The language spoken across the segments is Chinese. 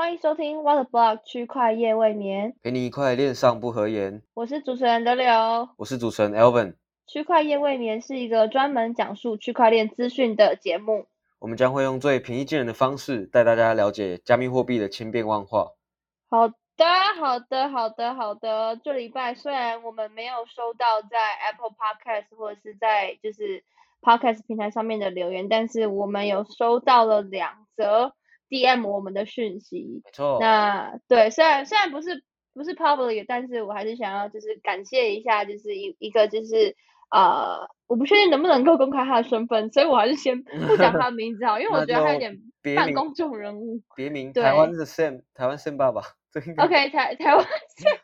欢迎收听 What Block 区块夜未眠，陪你一块恋上不合言。我是主持人德柳。我是主持人 Elvin。区块夜未眠是一个专门讲述区块链资讯的节目。我们将会用最平易近人的方式带大家了解加密货币的千变万化。好的，好的，好的，好的。这礼拜虽然我们没有收到在 Apple Podcast 或者是在就是 Podcast 平台上面的留言，但是我们有收到了两则。DM 我们的讯息，没错。那对，虽然虽然不是不是 public，但是我还是想要就是感谢一下，就是一一个就是呃，我不确定能不能够公开他的身份，所以我还是先 不讲他的名字好，因为我觉得他有点半公众人物。别名，台湾的 Sam，台湾 Sam 爸爸。OK，台台湾 Sam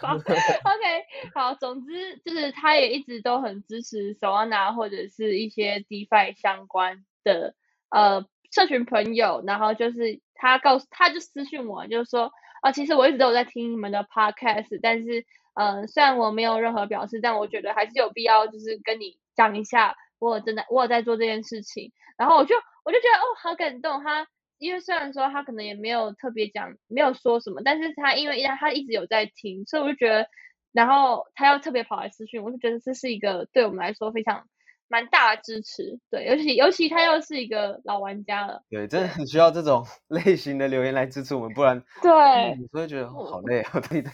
爸爸。OK，好，总之就是他也一直都很支持 Solana 或者是一些 DeFi 相关的呃。社群朋友，然后就是他告诉他就私信我，就是说啊，其实我一直都有在听你们的 podcast，但是嗯，虽然我没有任何表示，但我觉得还是有必要，就是跟你讲一下，我真的我有在做这件事情。然后我就我就觉得哦，好感动。他因为虽然说他可能也没有特别讲，没有说什么，但是他因为他一直有在听，所以我就觉得，然后他要特别跑来私讯，我就觉得这是一个对我们来说非常。蛮大的支持，对，尤其尤其他又是一个老玩家了，对，真的很需要这种 类型的留言来支持我们，不然对，你会觉得好累啊，对的。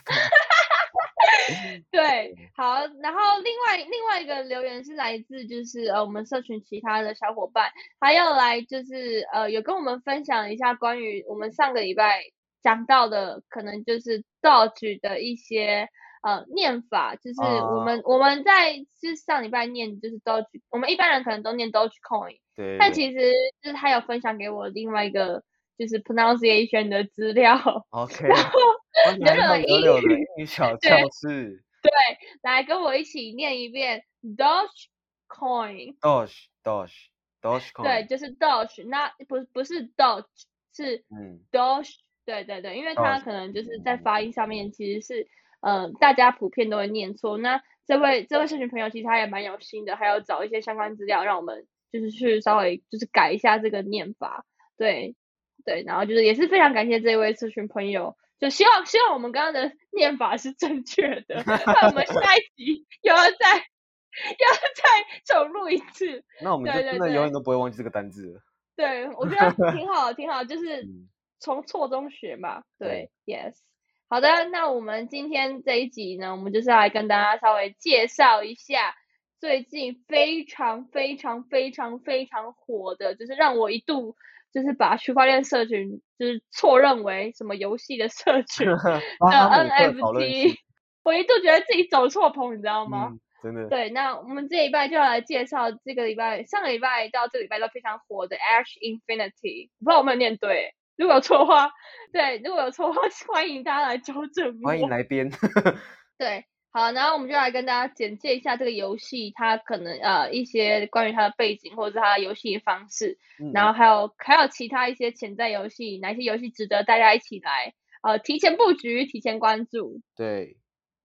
对，好，然后另外另外一个留言是来自就是呃我们社群其他的小伙伴，他要来就是呃有跟我们分享一下关于我们上个礼拜讲到的可能就是道具的一些。呃，念法就是我们我们在就是上礼拜念就是 Doge，我们一般人可能都念 Doge Coin，对，但。其实就是他有分享给我另外一个就是 pronunciation 的资料，OK，然后有有有有小教室，对，来跟我一起念一遍 Doge Coin，Doge Doge Doge Coin，对，就是 Doge，那不不是 Doge，是嗯。Doge，对对对，因为他可能就是在发音上面其实是。嗯，大家普遍都会念错。那这位这位社群朋友其实他也蛮有心的，还要找一些相关资料，让我们就是去稍微就是改一下这个念法。对对，然后就是也是非常感谢这位社群朋友，就希望希望我们刚刚的念法是正确的。那我们下一集又要再又要再重录一次。那我们就真的永远都不会忘记这个单字了。对，我觉得挺好，挺好，就是从错中学嘛。对，yes。好的，那我们今天这一集呢，我们就是要来跟大家稍微介绍一下最近非常非常非常非常火的，就是让我一度就是把区块链社群就是错认为什么游戏的社群 的 NFT，我一度觉得自己走错棚，你知道吗？真的。对，那我们这一拜就要来介绍这个礼拜上个礼拜到这礼拜都非常火的 Ash Infinity，不知道有没有念对。如果有错话，对，如果有错话，欢迎大家来纠正。欢迎来编。对，好，然后我们就来跟大家简介一下这个游戏，它可能呃一些关于它的背景或者是它的游戏方式，然后还有还有其他一些潜在游戏，哪些游戏值得大家一起来呃提前布局、提前关注。对。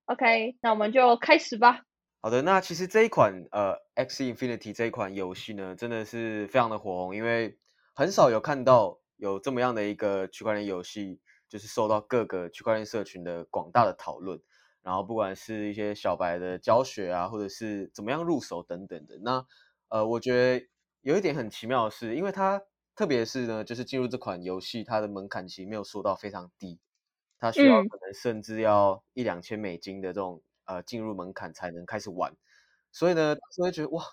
OK，那我们就开始吧。好的，那其实这一款呃 X Infinity 这一款游戏呢，真的是非常的火红，因为很少有看到。有这么样的一个区块链游戏，就是受到各个区块链社群的广大的讨论，然后不管是一些小白的教学啊，或者是怎么样入手等等的。那呃，我觉得有一点很奇妙的是，因为它特别是呢，就是进入这款游戏，它的门槛其实没有说到非常低，它需要可能甚至要一两千美金的这种呃进入门槛才能开始玩。所以呢，就会觉得哇，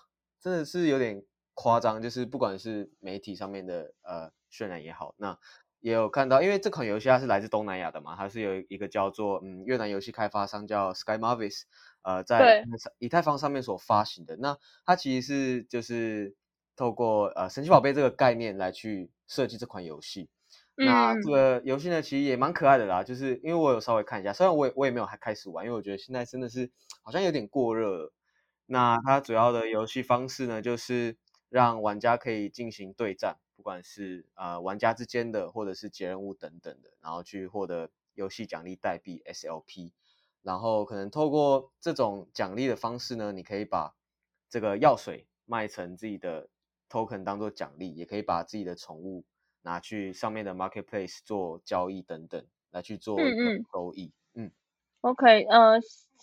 真的是有点夸张，就是不管是媒体上面的呃。渲染也好，那也有看到，因为这款游戏它是来自东南亚的嘛，它是有一个叫做嗯越南游戏开发商叫 Sky Marvis，呃，在以太坊上面所发行的。那它其实是就是透过呃神奇宝贝这个概念来去设计这款游戏。那这个游戏呢，其实也蛮可爱的啦，就是因为我有稍微看一下，虽然我也我也没有还开始玩，因为我觉得现在真的是好像有点过热。那它主要的游戏方式呢，就是让玩家可以进行对战。不管是呃玩家之间的，或者是解任务等等的，然后去获得游戏奖励代币 SLP，然后可能透过这种奖励的方式呢，你可以把这个药水卖成自己的 token 当做奖励，也可以把自己的宠物拿去上面的 marketplace 做交易等等，来去做嗯嗯收益。嗯 OK，呃，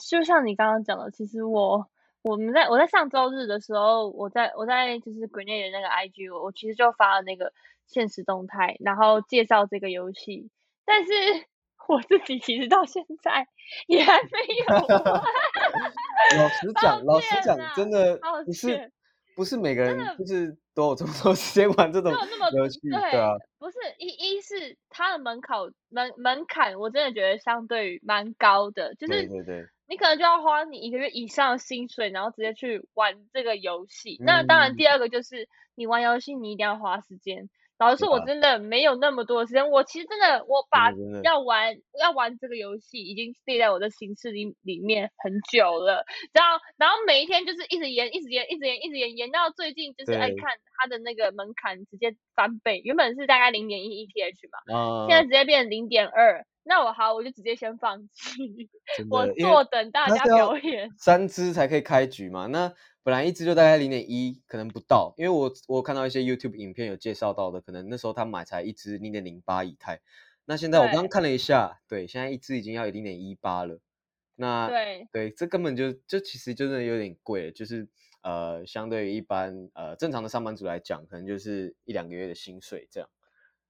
就像你刚刚讲的，其实我我们在我在上周日的时候，我在我在就是 Grenade 的那个 IG，我我其实就发了那个现实动态，然后介绍这个游戏，但是 我自己其实到现在 也还没有玩。老实讲，老实讲真的抱不是不是每个人就是都有这么多时间玩这种游戏，对对啊，不是一一是它的门槛门门槛，我真的觉得相对蛮高的，就是对对对，你可能就要花你一个月以上的薪水，然后直接去玩这个游戏。那当然，第嗯二个就是你玩游戏你一定要花时间。老实说，我真的没有那么多的时间。我其实真的，我把要玩要玩这个游戏已经列在我的行事里里面很久了。然后然后每一天就是一直延，一直延，一直延，一直延，延到最近就是哎看它的那个门槛直接翻倍，原本是大概零点一 ETH 嘛，啊，现在直接变零点二。那我好，我就直接先放弃，我坐等大家表演。三只才可以开局嘛。那本来一只就大概零点一，可能不到，因为我我看到一些 YouTube 影片有介绍到的，可能那时候他买才一只零点零八以太。那现在我刚刚看了一下，对，现在一只已经要零点一八了。那对对，这根本就就其实就真的有点贵了，就是呃，相对于一般呃正常的上班族来讲，可能就是一两个月的薪水这样。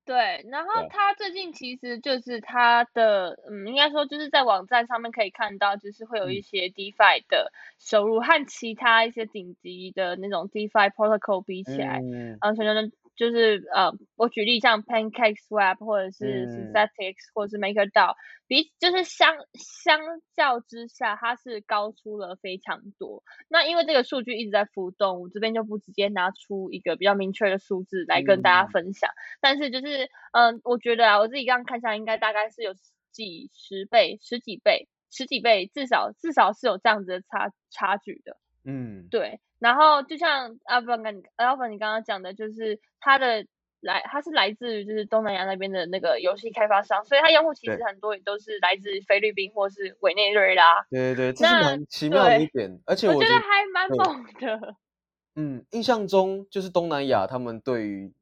对，然后他最近其实就是他的，嗯，应该说就是在网站上面可以看到，就是会有一嗯。些 DeFi 的收入和其他一些顶级的那种 DeFi protocol 比起来，嗯。呃，可能就是呃，我举例像 PancakeSwap 或者是嗯 Synthetics 或者是 MakerDAO，比就是相相较之下，它是高出了非常多。那因为这个数据一直在浮动，我这边就不直接拿出一个比较明确的数字来跟大家嗯分享。但是就是嗯、我觉得啊，我自己刚刚看下来，应该大概是有几十倍、十几倍、十几倍，至少至少是有这样子的差差距的。嗯，对，然后就像阿凡跟 Alvin 你刚刚讲的，就是它的来，它是来自于就是东南亚那边的那个游戏开发商，所以它用户其实很多也都是来自菲律宾或是委内瑞拉，对对对，这是那蛮奇妙的一对点，而且我觉得还蛮猛的。嗯，印象中就是东南亚他们对于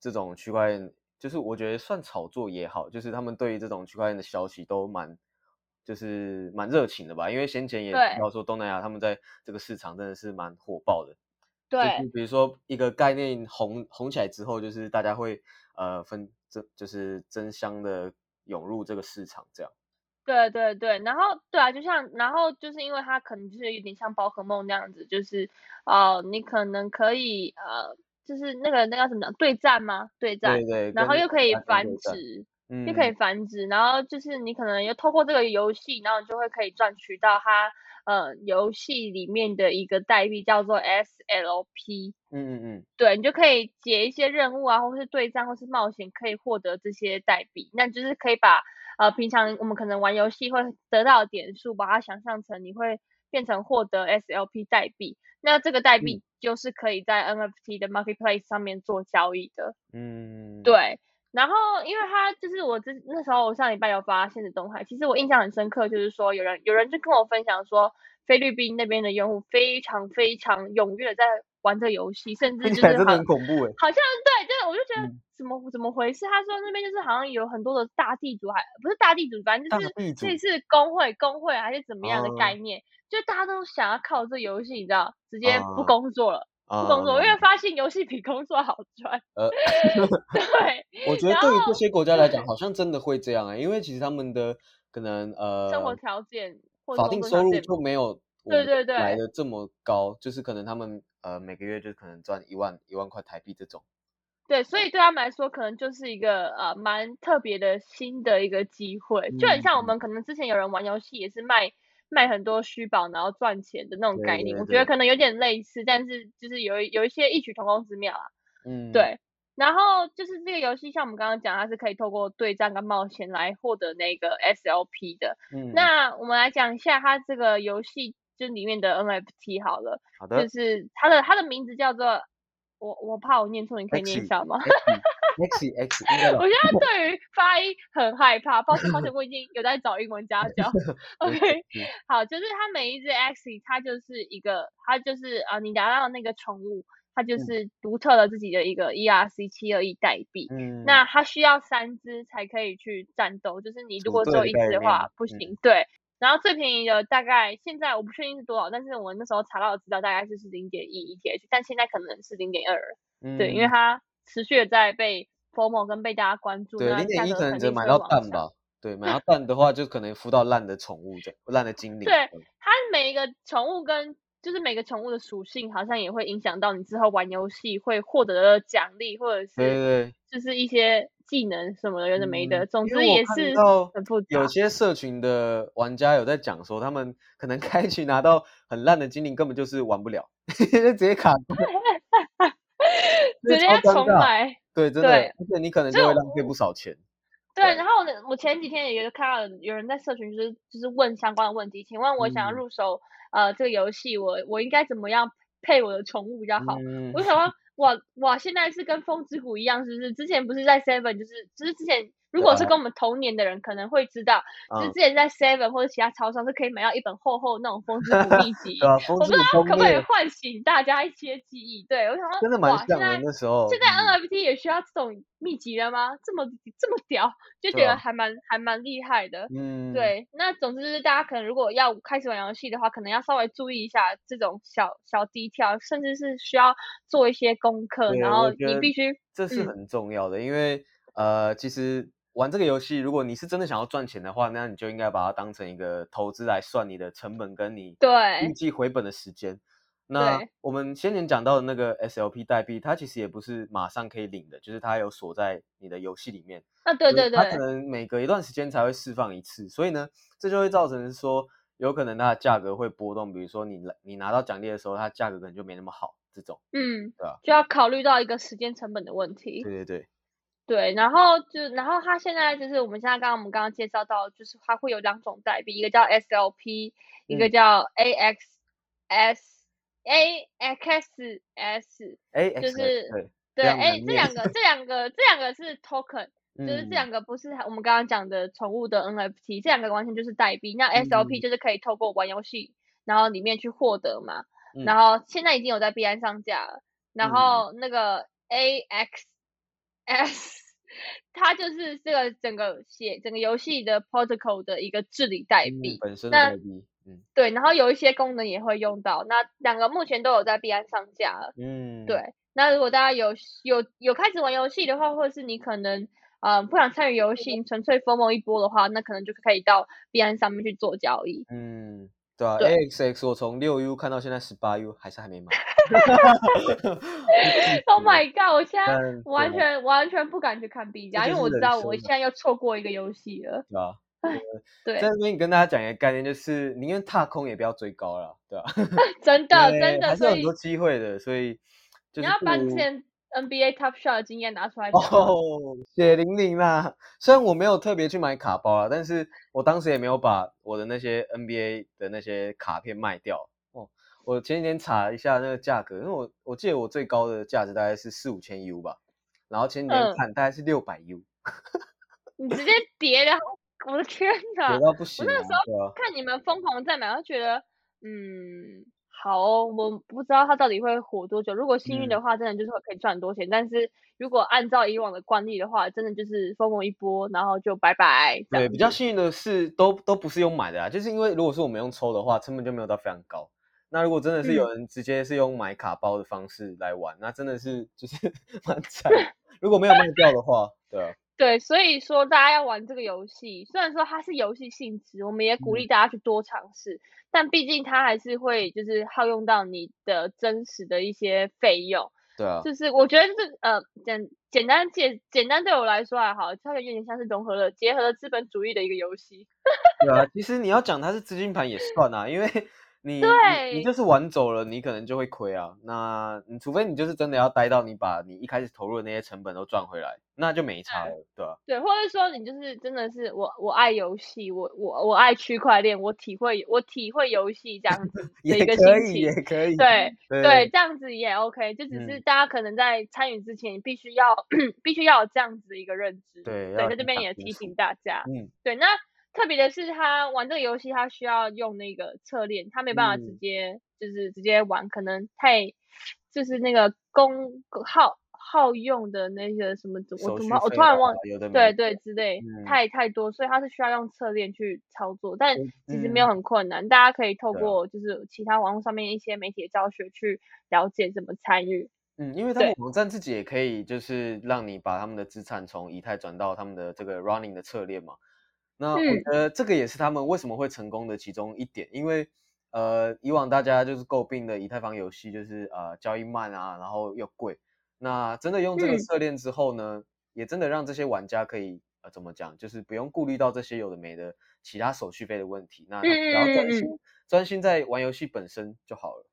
这种区块链，就是我觉得算炒作也好，就是他们对于这种区块链的消息都蛮，就是蛮热情的吧。因为先前也对提到说，东南亚他们在这个市场真的是蛮火爆的。对就是对比如说一个概念红红起来之后，就是大家会呃分争，就是争相的涌入这个市场这样。对对对，然后对啊，就像然后就是因为它可能就是有点像宝可梦那样子，就是呃，你可能可以呃，就是那个那个什么讲对战吗？对战，对对，然后又可以繁，殖。嗯，又可以繁殖，然后就是你可能要透过这个游戏，然后你就会可以赚取到它呃游戏里面的一个代币叫做 SLP，嗯嗯嗯，对你就可以解一些任务啊，或是对战或是冒险，可以获得这些代币，那就是可以把呃平常我们可能玩游戏会得到的点数，把它想象成你会变成获得 SLP 代币，那这个代嗯。币就是可以在 NFT 的 Marketplace 上面做交易的。嗯，对，然后因为他就是我之那时候我上礼拜有发现实动态，其实我印象很深刻，就是说有人有人就跟我分享说，菲律宾那边的用户非常非常踊跃地在玩这游戏，甚至就是很恐怖哎。好像对对，我就觉得嗯怎么怎么回事？他说那边就是好像有很多的大地主还，不是大地主，反正就是大地主类似工会工会还是怎么样的哦概念，就大家都想要靠这游戏，你知道，直接不啊工作了。不工作，因为发现游戏比工作好赚。呃，对，我觉得对于这些国家来讲，好像真的会这样哎、因为其实他们的可能呃生活呃条件法定收入就没有对对对来的这么高，就是可能他们呃每个月就可能赚一万一万块台币这种。对，所以对他们来说，可能就是一个呃蛮特别的新的一个机会，就很像我嗯们可能之前有人玩游戏也是卖卖很多虚宝然后赚钱的那种概念，对我觉得可能有点类似，但是就是有一有一些异曲同工之妙啊。嗯，对，然后就是这个游戏，像我们刚刚讲，它是可以透过对战跟冒险来获得那个 SLP 的。嗯，那我们来讲一下它这个游戏就里面的 NFT 好了，就好的就是它的它的名字叫做我我怕我念错，你可以念一下吗？，X X 我现在对于发音很害怕，抱歉抱歉，我已经有在找英文家教。OK，嗯好，就是它每一只 X，它就是一个，它就是啊、呃你拿到那个宠物，它就是独特的自己的一个 ERC 七二一代币。嗯，那它需要三只才可以去战斗，就是你如果只有一只的话不行。对，然后最便宜的大概现在我不确定是多少，但是我那时候查到的资料大概就是零点一 ETH，但现在可能是零点二。对，因为它持续的在被 FOMO 跟被大家关注。对，零点一可能只买到蛋吧。对，买到蛋的话，就可能孵到烂的宠物，这烂的精灵。对，它每一个宠物跟就是每个宠物的属性，好像也会影响到你之后玩游戏会获得的奖励，或者是对对，就是一些技能什么的，有的没的。总之也是很复杂。有些社群的玩家有在讲说，他们可能开局拿到很烂的精灵，根本就是玩不了，就 直接卡。直接重买。对，真的，而且你可能就会浪费不少钱。对，然后呢，我前几天也看到有人在社群，就是就是问相关的问题，请问我想要入手呃这个游戏，我我应该怎么样配我的宠物比较好？我想说，哇哇，现在是跟风之谷一样，是不是？之前不是在 Seven，就是就是之前。如果是跟我们同年的人，可能会知道，就是之前在 Seven 或者其他超商是可以买到一本厚厚那种《风之谷 秘籍》，我不知道可不可以唤醒大家一些记忆。对我想说，真的蛮像的那时候。现在 NFT 也需要这种秘籍了吗？这么这么屌，就觉得还蛮还蛮厉害的。嗯，对。那总之是大家可能如果要开始玩游戏的话，可能要稍微注意一下这种小小低调，甚至是需要做一些功课，然后你必须这是很重要的，因为呃，其实。玩这个游戏，如果你是真的想要赚钱的话，那你就应该把它当成一个投资来算你的成本跟你预计回本的时间。那我们先前讲到的那个 SLP 代币，它其实也不是马上可以领的，就是它有锁在你的游戏里面。啊，对对对，它可能每隔一段时间才会释放一次，所以呢，这就会造成说有可能它的价格会波动。比如说你你拿到奖励的时候，它价格可能就没那么好，这种。嗯，对吧？就要考虑到一个时间成本的问题。对对对。对，然后就，然后它现在就是我们现在刚刚我们刚刚介绍到，就是它会有两种代币，一个叫 SLP，一个叫 AXS，AXS，就是对，哎，这两个，这 两个，这两个是 token，就是这两个不是我们刚刚讲的宠物的 NFT，这两个完全就是代币。那 SLP 就是可以透过玩游戏，然后里面去获得嘛，然后现在已经有在币安上架了，然后那个 AX。它就是这个整个写整个游戏的 protocol 的一个治理代币，本。身的代币，嗯，对，然后有一些功能也会用到，那两个目前都有在币安上架了，嗯，对，那如果大家有有有开始玩游戏的话，或者是你可能呃不想参与游戏，纯粹 formal 一波的话，那可能就可以到币安上面去做交易，嗯。对啊，AXX 我从六 U 看到现在十八 U，还是还没买。Oh my god！我现在完全完全不敢去看 B 加，因为我知道我现在又错过一个游戏了。对啊，对。在这边跟大家讲一个概念，就是宁愿踏空也不要追高了，对吧？真的真的，还是有很多机会的，所以你要把之前 NBA Top Shot 的经验拿出来哦，血淋淋啦！虽然我没有特别去买卡包啊，但是我当时也没有把我的那些 NBA 的那些卡片卖掉哦。我前几天查一下那个价格，因为我我记得我最高的价值大概是四五千 U 吧，然后前几天看大概是六百 U。你直接跌的，我的天哪！跌到不行。我那个时候看你们疯狂在买，我觉得嗯。好，哦我不知道它到底会火多久。如果幸运的话，真的就是可以赚很多钱。但是如果按照以往的惯例的话，真的就是疯狂一波，然后就拜拜。对，比较幸运的是，都都不是用买的啊，就是因为如果是我们用抽的话，成本就没有到非常高。那如果真的是有人直接是用买卡包的方式来玩，那真的是就是 蛮惨。如果没有卖掉的话，对啊。对，所以说大家要玩这个游戏，虽然说它是游戏性质，我们也鼓励大家去多尝试，但毕竟它还是会就是耗用到你的真实的一些费用。对啊，就是我觉得这呃简简单简简单对我来说还好，它有点像是融合了结合了资本主义的一个游戏。对啊，其实你要讲它是资金盘也算啊，因为。你你就是玩走了，你可能就会亏啊。那你除非你就是真的要待到你把你一开始投入的那些成本都赚回来，那就没差了，对吧？对，或者说你就是真的是我我爱游戏，我我我爱区块链，我体会我体会游戏这样子的一个心情，也可以，对对，这样子也 OK。就只是大家可能在参与之前，必须要 必须要有这样子的一个认知。对，对，在这边也提醒大家，嗯，对，那。特别的是，他玩这个游戏，他需要用那个侧链，他没办法直嗯接、就是直接玩，可能太就是那个功耗耗用的那些什么，我怎么我突然忘，对对之类，嗯太太多，所以他是需要用侧链去操作，但嗯其实没有很困难，大家可以透过就是其他网络上面一些媒体的教学去了解怎么参与。嗯，因为他们网站自己也可以，就是让你把他们的资产从以太转到他们的这个 running 的策略嘛。那我嗯。觉得这个也是他们为什么会成功的其中一点，因为呃，以往大家就是诟病的以太坊游戏就是呃交易慢啊，然后又贵。那真的用这个嗯。侧链之后呢，也真的让这些玩家可以呃怎么讲，就是不用顾虑到这些有的没的其他手续费的问题，那他只要嗯嗯嗯。专心专心在玩游戏本身就好了，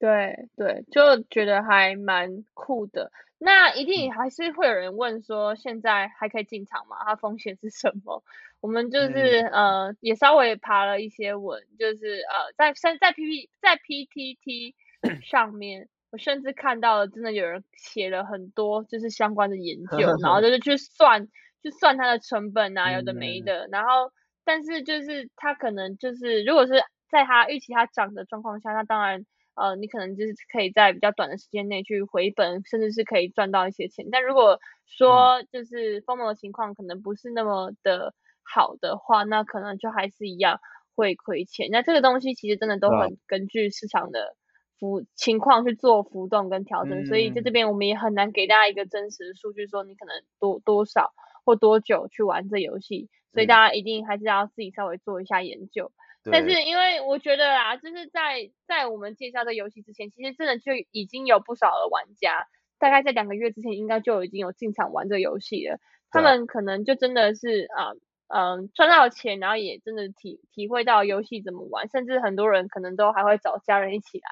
对吧、对对，就觉得还蛮酷的。那一嗯定还是会有人问说，现在还可以进场吗？它风险是什么？我们就是、嗯呃，也稍微爬了一些文，就是呃，在在在 P P 在 P T T 上面，我甚至看到了真的有人写了很多就是相关的研 究，然后就是去算去算它的成本啊，有的没嗯的，然后但是就是它可能就是如果是在它预期它涨的状况下，那当然。呃，你可能就是可以在比较短的时间内去回本，甚至是可以赚到一些钱。但如果说就是风魔的情况可能不是那么的好的话，那可能就还是一样会亏钱。那这个东西其实真的都很根据市场的浮情况去做浮动跟调整，所以在这嗯边我们也很难给大家一个真实的数据，说你可能多多少或多久去玩这游戏。所以嗯大家一定还是要自己稍微做一下研究。但是因为我觉得啦，就是在在我们介绍这游戏之前，其实真的就已经有不少的玩家，大概在两个月之前应该就已经有进场玩这游戏了。他们可能就真的是啊，嗯、赚到钱，然后也真的体体会到游戏怎么玩，甚至很多人可能都还会找家人一起来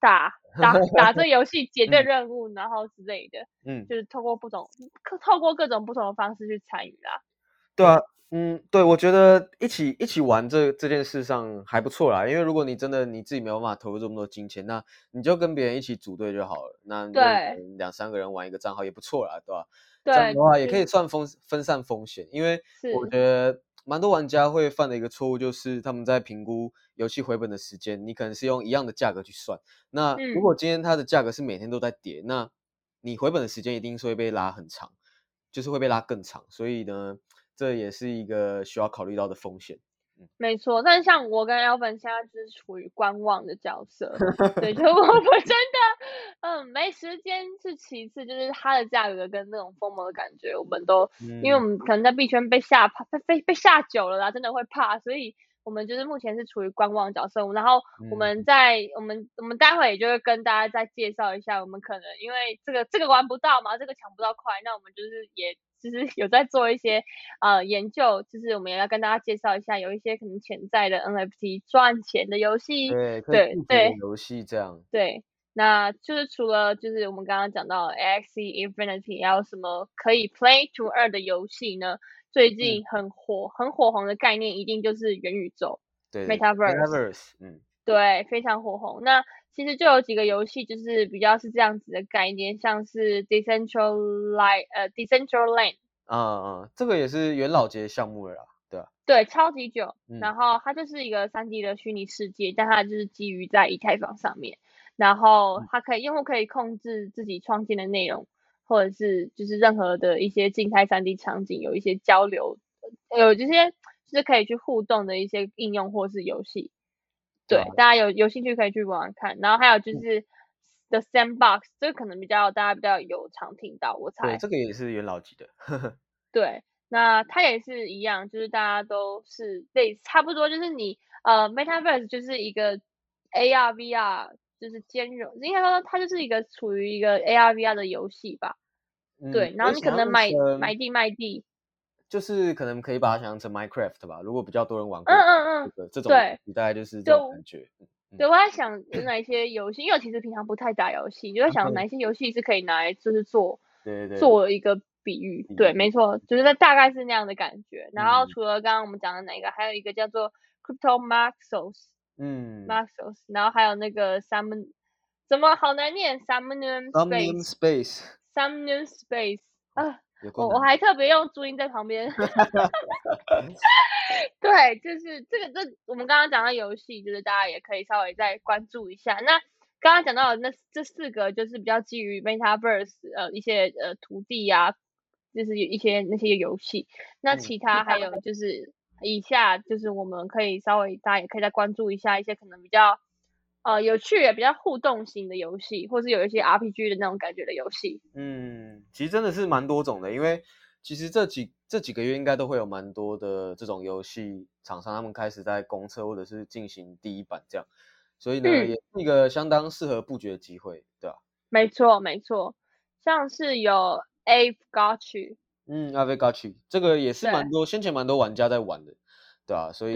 打 打打这游戏解这嗯任务，然后之类的，嗯，就是透过不同透过各种不同的方式去参与啦。对啊，嗯，对，我觉得一起一起玩这这件事上还不错啦，因为如果你真的你自己没有办法投入这么多金钱，那你就跟别人一起组队就好了，那对两三个人玩一个账号也不错啦，对吧？这样的话也可以算分分散风险，因为我觉得蛮多玩家会犯的一个错误就是他们在评估游戏回本的时间，你可能是用一样的价格去算，那如嗯。果今天它的价格是每天都在跌，那你回本的时间一定是会被拉很长，就是会被拉更长，所以呢，这也是一个需要考虑到的风险。没错，但像我跟 Alvin 现在就是处于观望的角色，对，就 我们真的，嗯，没时间是其次，就是它的价格跟那种疯魔的感觉，我们都，因为我嗯。们可能在币圈被吓怕，被被被吓久了啦，真的会怕，所以我们就是目前是处于观望角色，然后我们。嗯在我们我们待会也就会跟大家再介绍一下，我们可能因为这个这个玩不到嘛，这个抢不到快，那我们就是也就是有在做一些呃研究，就是我们也要跟大家介绍一下，有一些可能潜在的 NFT 赚钱的游戏，对，对对游戏这样。对，那就是除了就是我们刚刚讲到 AXE Infinity，还有什么可以 Play to 二的游戏呢？最嗯近很火、很火红的概念，一定就是元宇宙，对 Metaverse，嗯对，非常火红。那其实就有几个游戏，就是比较是这样子的概念，像是 Decentraland，呃，Decentraland，嗯嗯，这个也是元老级的项目了啦，对吧？对，超级久。嗯然后它就是一个三 D 的虚拟世界，但它就是基于在以太坊上面，然后嗯它可以用户可以控制自己创建的内容，或者是就是任何的一些静态三 D 场景有一些交流，有这些就是可以去互动的一些应用或是游戏。对大家有有兴趣可以去玩玩看。然后还有就嗯是 The Sandbox，这个可能比较大家比较有常听到，我猜对，。这个也是元老级的。对，那它也是一样，就是大家都是类差不多，就是你呃，Metaverse 就是一个 AR VR，就是兼容，应该说它就是一个处于一个 AR VR 的游戏吧。对，嗯然后你可能买买地卖地，就是可能可以把它想象成 Minecraft 吧。如果比较多人玩过嗯嗯嗯，这个这种对大概就是这种感觉。嗯对，我在想有哪一些游戏，因为我其实平常不太打游戏，就在想嗯哪一些游戏是可以拿来就是做对对对，做一个比喻，对，没错，就是它大概是那样的感觉。然后嗯除了刚刚我们讲的哪个，还有一个叫做 Crypto Maxos。嗯 Maxos，然后还有那个 Salmon，怎么好难念 Salmon Omnium Space Space，Salmon Space 啊，我我还特别用注音在旁边。对，就是这个这我们刚刚讲到游戏，就是大家也可以稍微再关注一下。那刚刚讲到的那这四个，就是比较基于 MetaVerse 呃一些呃土地啊，就是有一些那些游戏。那其他还有就是以下就是我们可以稍微大家也可以再关注一下一些可能比较呃有趣也比较互动型的游戏，或是有一些 RPG 的那种感觉的游戏。嗯，其实真的是蛮多种的，因为其实这几这几个月应该都会有蛮多的这种游戏厂商，他们开始在公测或者是进行第一版这样。所以呢，也是一个相当适合布局的机会，对吧？没错，没错，像是有 A Got You，嗯，A Got You，这个也是蛮多先前蛮多玩家在玩的，对啊？所以，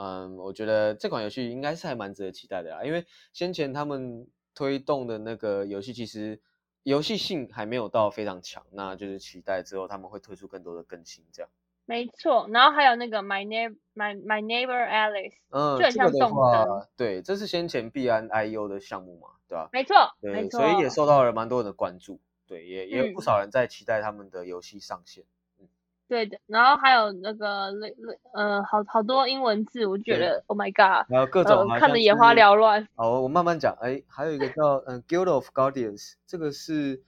嗯，我觉得这款游戏应该是还蛮值得期待的啦，因为先前他们推动的那个游戏其实游戏性还没有到非常强，那就是期待之后他们会推出更多的更新，这样。没错，然后还有那个 My Neighbor My My Neighbor Alice，嗯，这个的话，对，这是先前 B N I U 的项目嘛，对吧？没错，没错，所以也受到了蛮多人的关注，对，也也有不少人在期待他们的游戏上线。嗯，对的，然后还有那个那那，呃，好好多英文字，我觉得 Oh my God，然后各种看得眼花缭乱。好，我慢慢讲，哎，还有一个叫嗯 Guild of Guardians，这个是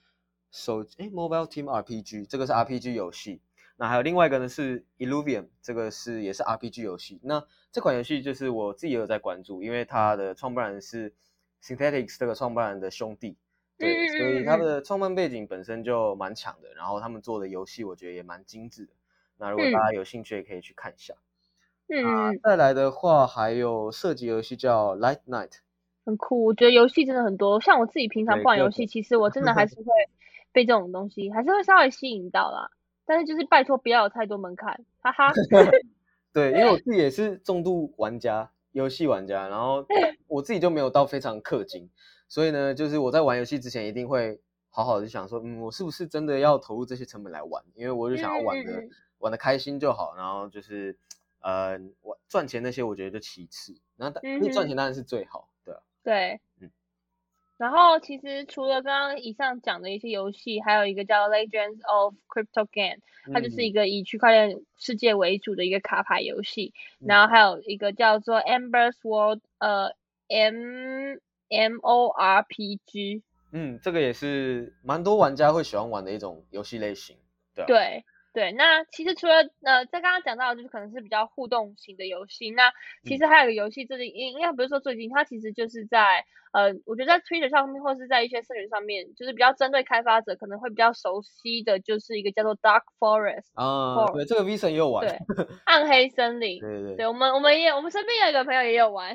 手哎 Mobile Team RPG，这个是 RPG 游戏。那还有另外一个呢，是 Illuvium，这个是也是 RPG 游戏。那这款游戏就是我自己也有在关注，因为它的创办人是 Synthetics 这个创办人的兄弟，对，所以他的创办背景本身就蛮强的。然后他们做的游戏，我觉得也蛮精致的。那如果大家有兴趣，也可以去看一下。嗯，再来的话，还有射击游戏叫 Light Night，很酷。我觉得游戏真的很多，像我自己平常不玩游戏，其实我真的还是 会被这种东西，还是会稍微吸引到啦。但是就是拜托不要有太多门槛，哈哈。对，因为我自己也是重度玩家，游戏玩家，然后 我自己就没有到非常氪金，所以呢，就是我在玩游戏之前一定会好好的想说，嗯，我是不是真的要投入这些成本来玩？因为我就想要玩的玩的开心就好，然后就是呃，我赚钱那些我觉得就其次，然后你赚钱当然是最好，对对，嗯。然后其实除了刚刚以上讲的一些游戏，还有一个叫 Legends of Crypto Game，它就是一个以区块链世界为主的一个卡牌游戏。然后还有一个叫做 Amber's World，呃，M M O R P G。嗯，这个也是蛮多玩家会喜欢玩的一种游戏类型，对对。对，那其实除了呃，在刚刚讲到就是可能是比较互动型的游戏，那其实还有一个游戏，最近应应该不是说最近，它其实就是在呃，我觉得在 Twitter 上面或是在一些社群上面，就是比较针对开发者可能会比较熟悉的就是一个叫做 Dark Forest 啊，对，这个 V 神也有玩，对，暗黑森林，对对对，我们我们也我们身边有一个朋友也有玩，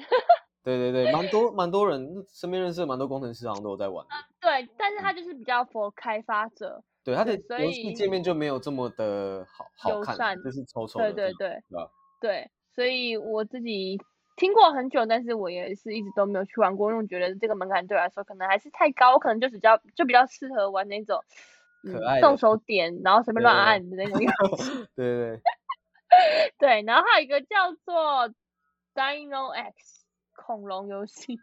对对对，蛮多蛮多人身边认识的蛮多工程师好像都有在玩，对，但是他就是比较 for 开发者。对它的游戏界面就没有这么的好好看，就是丑丑的。对对对，对，所以我自己听过很久，但是我也是一直都没有去玩过，因为我觉得这个门槛对我来说可能还是太高，我可能就比较就比较适合玩那种可爱动手点，然后随便乱按的那种游戏。对对 对，然后还有一个叫做 Dino X 恐龙游戏。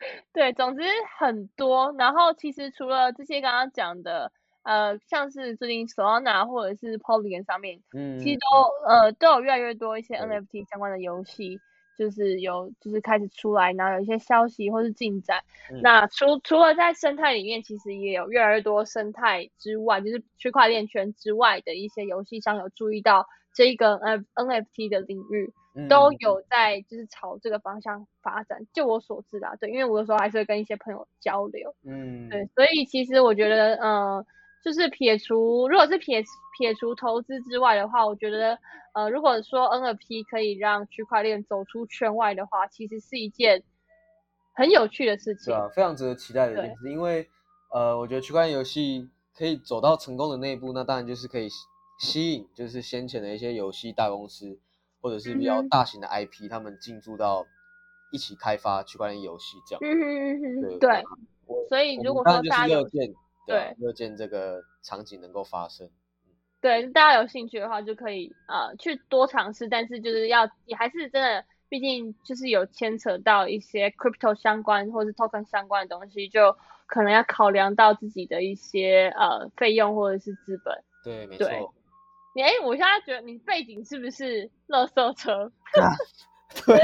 对，总之很多。然后其实除了这些刚刚讲的。呃，像是最近 Solana 或者是 Polygon 上面，嗯，其实都呃都有越来越多一些 NFT 相关的游戏，就是有就是开始出来，然后有一些消息或是进展。那除除了在生态里面，其实也有越来越多生态之外，就是区块链圈之外的一些游戏商有注意到这一个呃 NFT 的领域，都有在就是朝这个方向发展。就我所知啦，对，因为我有时候还是会跟一些朋友交流，嗯，对，所以其实我觉得，嗯。就是撇除，如果是撇撇除投资之外的话，我觉得，呃，如果说 NFT 可以让区块链走出圈外的话，其实是一件很有趣的事情。对啊，非常值得期待的一件事，因为，呃，我觉得区块链游戏可以走到成功的那一步，那当然就是可以吸引，就是先前的一些游戏大公司或者是比较大型的 IP，他们进驻到一起开发区块链游戏这样。嗯嗯嗯，对。所以如果说大家有。对，乐见这个场景能够发生。对，大家有兴趣的话，就可以呃去多尝试，但是就是要也还是真的，毕竟就是有牵扯到一些 crypto 相关或是 token 相关的东西，就可能要考量到自己的一些呃费用或者是资本。对，没对错，你哎，我现在觉得你背景是不是垃圾车？对，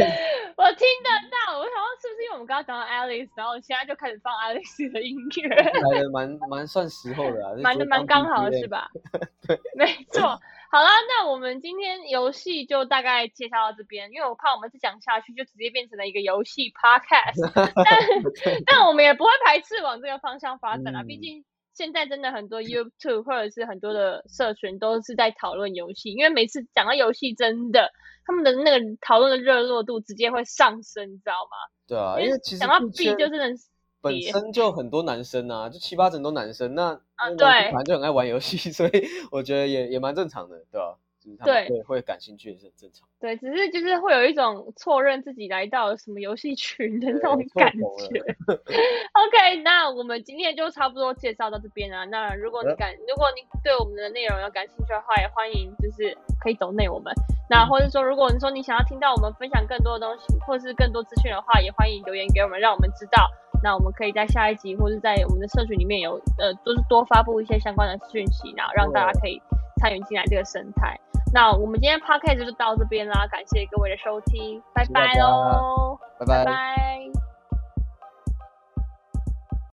我听得到，我想说是不是因为我们刚刚讲到 Alice，然后现在就开始放 Alice 的音乐，来的蛮蛮算时候的啊，蛮的蛮刚好的是？吧？对，没错。好啦，那我们今天游戏就大概介绍到这边，因为我怕我们再讲下去就直接变成了一个游戏 podcast，但但我们也不会排斥往这个方向发展啦，毕嗯竟现在真的很多 YouTube 或者是很多的社群都是在讨论游戏，因为每次讲到游戏，真的他们的那个讨论的热络度直接会上升，你知道吗？对啊，因为其实讲到 B 就是能本身就很多男生啊，就七八成都男生，那对反正就很爱玩游戏，所以我觉得也也蛮正常的，对吧、就是他们对会会感兴趣也是很正常。对，只是就是会有一种错认自己来到什么游戏群的那对种感错觉。OK，那我们今天就差不多介绍到这边啊。那如果你感，如果你对我们的内容有感兴趣的话，也欢迎就是可以抖内我们。那或者说，如果你说你想要听到我们分享更多的东西，或是更多资讯的话，也欢迎留言给我们，让我们知道。那我们可以在下一集，或是在我们的社群里面有呃，都是多发布一些相关的讯息，然后让大家可以参与进来这个生态。那我们今天 podcast 就到这边啦，感谢各位的收听，拜拜喽，拜。拜拜